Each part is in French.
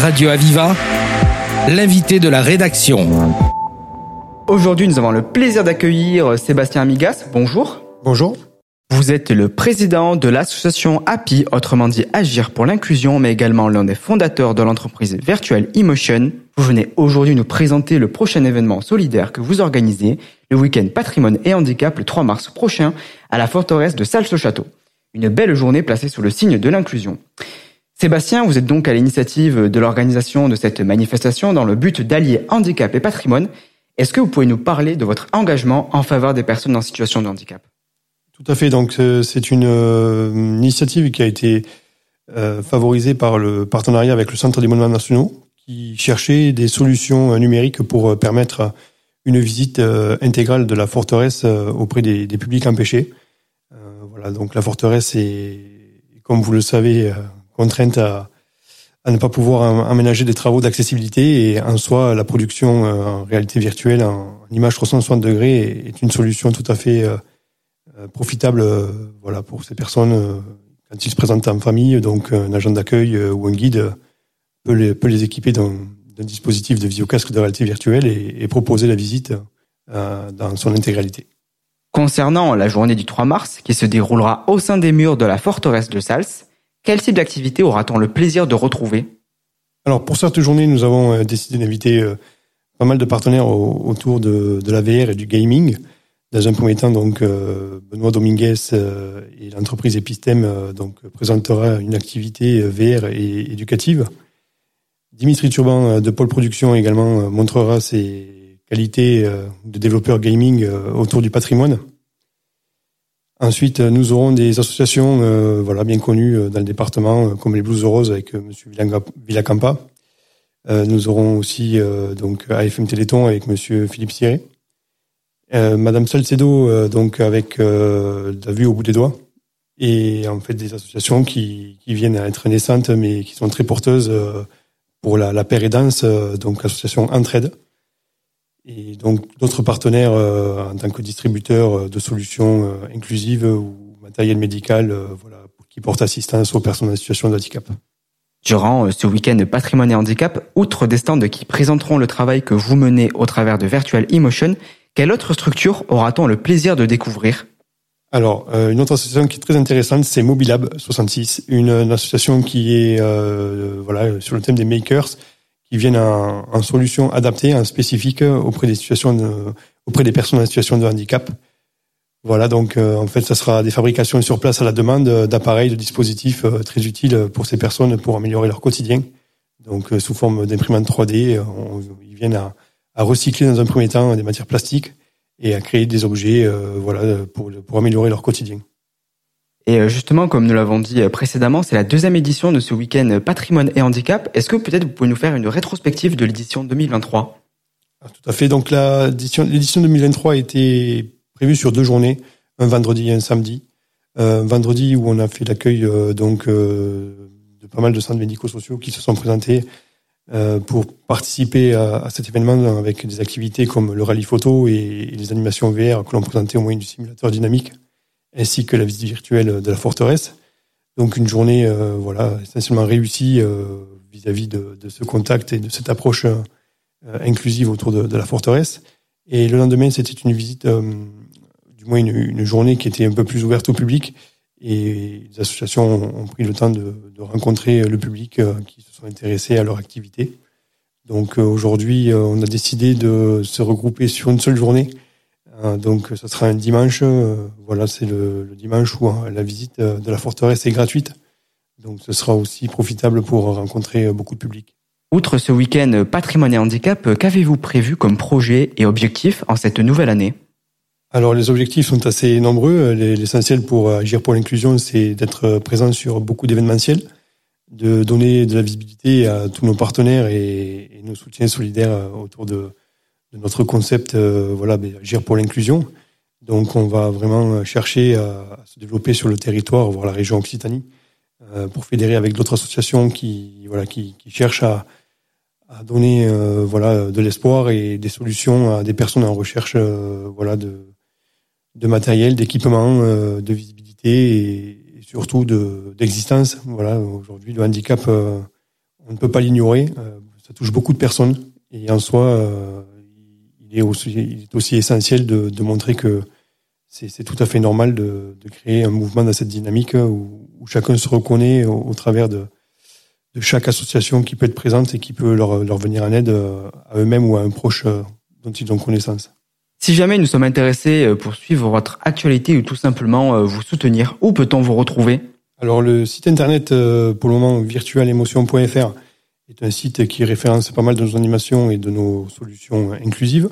Radio Aviva, l'invité de la rédaction. Aujourd'hui, nous avons le plaisir d'accueillir Sébastien Amigas. Bonjour. Bonjour. Vous êtes le président de l'association API, autrement dit Agir pour l'inclusion, mais également l'un des fondateurs de l'entreprise Virtual Emotion. Vous venez aujourd'hui nous présenter le prochain événement solidaire que vous organisez, le week-end patrimoine et handicap le 3 mars prochain à la forteresse de Salles-au-Château. Une belle journée placée sous le signe de l'inclusion. Sébastien, vous êtes donc à l'initiative de l'organisation de cette manifestation dans le but d'allier handicap et patrimoine. Est-ce que vous pouvez nous parler de votre engagement en faveur des personnes en situation de handicap? Tout à fait. Donc euh, c'est une, euh, initiative qui a été euh, favorisée par le partenariat avec le Centre des monuments nationaux, qui cherchait des solutions numériques pour permettre une visite intégrale de la forteresse auprès des, des publics empêchés. voilà. Donc la forteresse est, comme vous le savez, contrainte à, ne pas pouvoir aménager des travaux d'accessibilité et en soi la production en réalité virtuelle en, image 360 degrés est une solution tout à fait euh, profitable euh, voilà pour ces personnes euh, quand ils se présentent en famille. Donc un agent d'accueil ou un guide peut les, peut les équiper d'un dispositif de visiocasque de réalité virtuelle et, proposer la visite dans son intégralité. Concernant la journée du 3 mars, qui se déroulera au sein des murs de la forteresse de Sals, quel type d'activité aura-t-on le plaisir de retrouver? Alors pour cette journée, nous avons décidé d'inviter pas mal de partenaires autour de, la VR et du gaming. Dans un premier temps, donc euh, Benoît Dominguez euh, et l'entreprise Epistème euh, donc présentera une activité VR et éducative. Dimitri Turban de Pôle Production également montrera ses qualités de développeur gaming autour du patrimoine. Ensuite, nous aurons des associations voilà bien connues dans le département comme les Blues Roses avec Monsieur Villacampa. nous aurons aussi donc AFM Téléthon avec Monsieur Philippe Siré. Euh, Madame Salcedo, euh, donc avec euh, la vue au bout des doigts, et en fait des associations qui, qui viennent à être naissantes, mais qui sont très porteuses pour la, la paire et danse, donc l'association Entraide. Et donc d'autres partenaires en tant que distributeurs de solutions inclusives ou matériel médical, voilà, qui portent assistance aux personnes en situation de handicap. Durant ce week-end patrimoine et handicap, outre des stands qui présenteront le travail que vous menez au travers de Virtual Emotion, quelle autre structure aura-t-on le plaisir de découvrir? Alors, euh, une autre association qui est très intéressante, c'est Mobilab 66, une, association qui est euh, voilà sur le thème des makers, qui viennent en, en solutions adaptées, en spécifique auprès des situations, de, auprès des personnes en situation de handicap. Voilà, donc euh, en fait, ça sera des fabrications sur place à la demande d'appareils, de dispositifs très utiles pour ces personnes pour améliorer leur quotidien. Donc sous forme d'imprimante 3D, ils viennent à à recycler dans un premier temps des matières plastiques et à créer des objets euh, voilà, pour, pour améliorer leur quotidien. Et euh, justement, comme nous l'avons dit euh, précédemment, c'est la deuxième édition de ce week-end patrimoine et handicap. Est-ce que peut-être vous pouvez nous faire une rétrospective de l'édition 2023 ah, Tout à fait. Donc l'édition 2023 a été prévue sur deux journées, un vendredi et un samedi. Un vendredi où on a fait l'accueil donc de pas mal de centres médico-sociaux qui se sont présentés euh, pour participer à, cet événement avec des activités comme le rallye photo et, les animations VR que l'on présentait au moyen du simulateur dynamique, ainsi que la visite virtuelle de la forteresse. Donc une journée euh, voilà essentiellement réussie euh, vis-à-vis de, ce contact et de cette approche euh, inclusive autour de, la forteresse. Et le lendemain, c'était une visite, du moins une, journée qui était un peu plus ouverte au public. Et les associations ont pris le temps de, rencontrer le public qui sont intéressés à leur activité. Donc aujourd'hui, on a décidé de se regrouper sur une seule journée. Euh, donc ce sera un dimanche. Voilà, c'est le, dimanche où hein, la visite de la forteresse est gratuite. Donc ce sera aussi profitable pour rencontrer beaucoup de public. Outre ce week-end patrimoine et handicap, qu'avez-vous prévu comme projet et objectif en cette nouvelle année? Alors les objectifs sont assez nombreux. L'essentiel pour agir pour l'inclusion, c'est d'être présent sur beaucoup d'événementiels de donner de la visibilité à tous nos partenaires et, nos soutiens solidaires euh, autour de, notre concept euh, voilà agir pour l'inclusion. Donc on va vraiment chercher à, se développer sur le territoire, voire la région Occitanie, euh, pour fédérer avec d'autres associations qui voilà qui, cherchent à, à donner voilà de l'espoir et des solutions à des personnes en recherche voilà de de matériel, d'équipement, de visibilité et, surtout de d'existence. Voilà, aujourd'hui le handicap, euh, on ne peut pas l'ignorer. ça touche beaucoup de personnes et en soi, il est aussi, il est aussi essentiel de, de montrer que c'est tout à fait normal de, de, créer un mouvement dans cette dynamique où, où chacun se reconnaît au, au travers de, de, chaque association qui peut être présente et qui peut leur, leur venir en aide à eux-mêmes ou à un proche dont ils ont connaissance. Si jamais nous sommes intéressés euh, pour suivre votre actualité ou tout simplement euh, vous soutenir, où peut-on vous retrouver? Alors le site internet euh, pour le moment virtualemotion.fr est un site qui référence pas mal de nos animations et de nos solutions inclusives.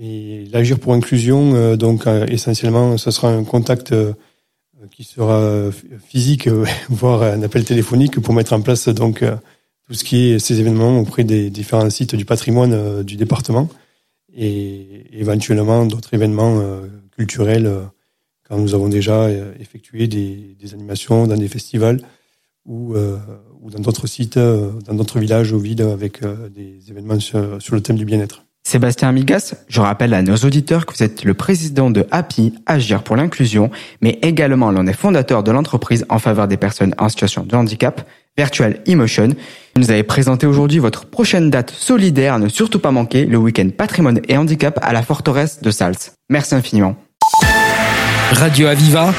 Et l'agir pour inclusion, donc essentiellement, ce sera un contact qui sera physique, voire un appel téléphonique pour mettre en place donc tout ce qui est ces événements auprès des différents sites du patrimoine du département et éventuellement d'autres événements euh, culturels euh, quand nous avons déjà euh, effectué des, des animations dans des festivals ou, ou dans d'autres sites, dans d'autres villages au vide avec des événements sur, sur le thème du bien-être. Sébastien Amigas, je rappelle à nos auditeurs que vous êtes le président de Happy, Agir pour l'inclusion, mais également l'un des fondateurs de l'entreprise en faveur des personnes en situation de handicap, Virtual Emotion. Vous nous avez présenté aujourd'hui votre prochaine date solidaire à ne surtout pas manquer, le week-end patrimoine et handicap à la forteresse de Sals. Merci infiniment. Radio Aviva,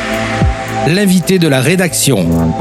l'invité de la rédaction.